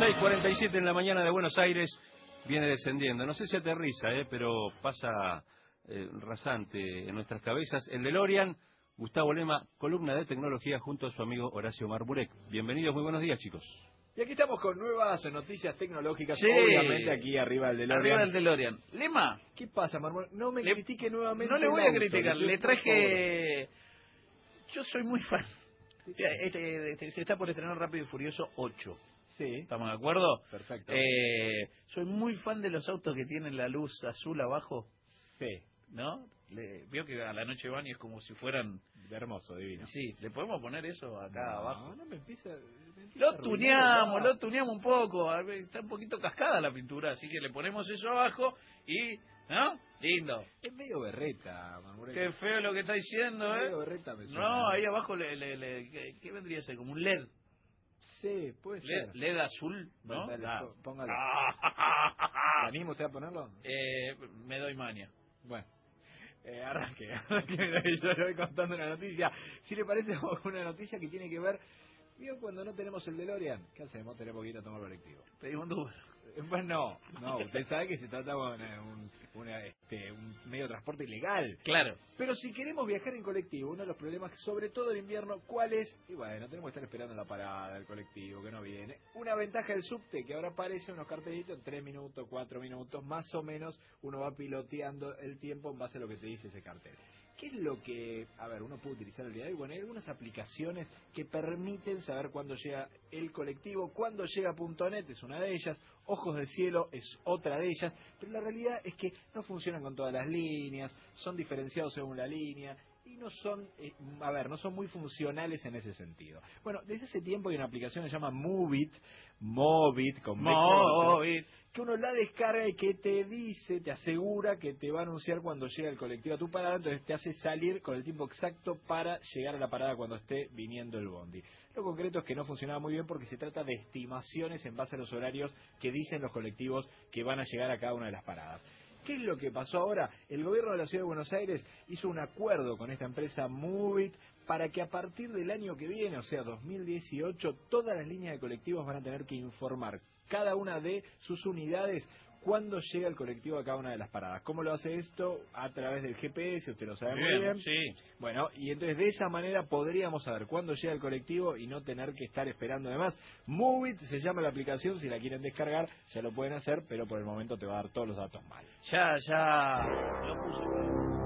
6.47 en la mañana de Buenos Aires viene descendiendo. No sé si aterriza, eh, pero pasa eh, rasante en nuestras cabezas. El DeLorean, Gustavo Lema, columna de tecnología junto a su amigo Horacio Marburek. Bienvenidos, muy buenos días, chicos. Y aquí estamos con nuevas noticias tecnológicas, Sí. obviamente aquí arriba del DeLorean. Arriba del DeLorean. Lema, ¿Qué pasa, Marmol? No me Le- critique nuevamente. no le voy a auto, criticar, le traje... Yo soy muy fan. Este, este- se está por estrenar Rápido y Furioso 8. Sí, ¿Estamos de acuerdo? perfecto. Eh, soy muy fan de los autos que tienen la luz azul abajo, sí, ¿no? Le, veo que a la noche van y es como si fueran... hermoso, divino. Sí, ¿le podemos poner eso acá No, abajo? No, me empieza... me empieza Lo tuneamos, lo tuneamos un poco. Está un poquito cascada la pintura, así que le ponemos eso abajo y... ¿No? Lindo. Es medio berreta, Marmol. Qué feo lo que está diciendo, Medio ¿eh? berreta me suena. No, ahí abajo, le, le, le- ¿qué, qué vendría a ser? Como un LED. Sí, puede LED, ser. LED azul, ¿no? Dale, Ah. póngalo. ¿Te anima usted a ponerlo? Eh, me doy maña. Bueno, eh, arranque. arranque. Yo le voy contando una noticia. Si le parece una noticia que tiene que ver. ¿Vio cuando no tenemos el DeLorean? ¿Qué hacemos? Tenemos que ir a tomar colectivo. Pedimos un Pues no, no, usted sabe que se trata de una- un, una, este, un medio de transporte ilegal. Claro. Pero si queremos viajar en colectivo, uno de los problemas, sobre todo en invierno, ¿cuál es? Y bueno, tenemos que estar esperando la parada del colectivo que no viene. Una ventaja del subte, que ahora aparece unos cartelitos en 3 minutos, 4 minutos, más o menos uno va piloteando el tiempo en base a lo que te dice ese cartel. ¿Qué es lo que, a ver, uno puede utilizar el día de hoy? Bueno, hay algunas aplicaciones que permiten saber cuándo llega el colectivo, cuándo llega .net, es una de ellas, Ojos Cielo es otra de ellas, pero la realidad es que no funcionan con todas las líneas, son diferenciados según la línea y no son, eh, a ver, no son muy funcionales en ese sentido. Bueno, desde ese tiempo hay una aplicación que se llama Movit, Movit, con Movit. que uno la descarga y que te dice, te asegura que te va a anunciar cuando llega el colectivo a tu parada, entonces te hace salir con el tiempo exacto para llegar a la parada cuando esté viniendo el bondi. Lo concreto es que no funcionaba muy bien porque se trata de estimaciones en base a los horarios que dicen los colectivos que van a llegar a cada una de las paradas. ¿Qué es lo que pasó ahora? El gobierno de la Ciudad de Buenos Aires hizo un acuerdo con esta empresa Movit para que a partir del año que viene, o sea, 2018, todas las líneas de colectivos van a tener que informar cada una de sus unidades cuándo llega el colectivo a cada una de las paradas. ¿Cómo lo hace esto? A través del GPS, usted lo sabe muy bien. sí. Bueno, y entonces de esa manera podríamos saber cuándo llega el colectivo y no tener que estar esperando además. Movit se llama la aplicación, si la quieren descargar ya lo pueden hacer, pero por el momento te va a dar todos los datos mal. Ya, ya. Lo puse.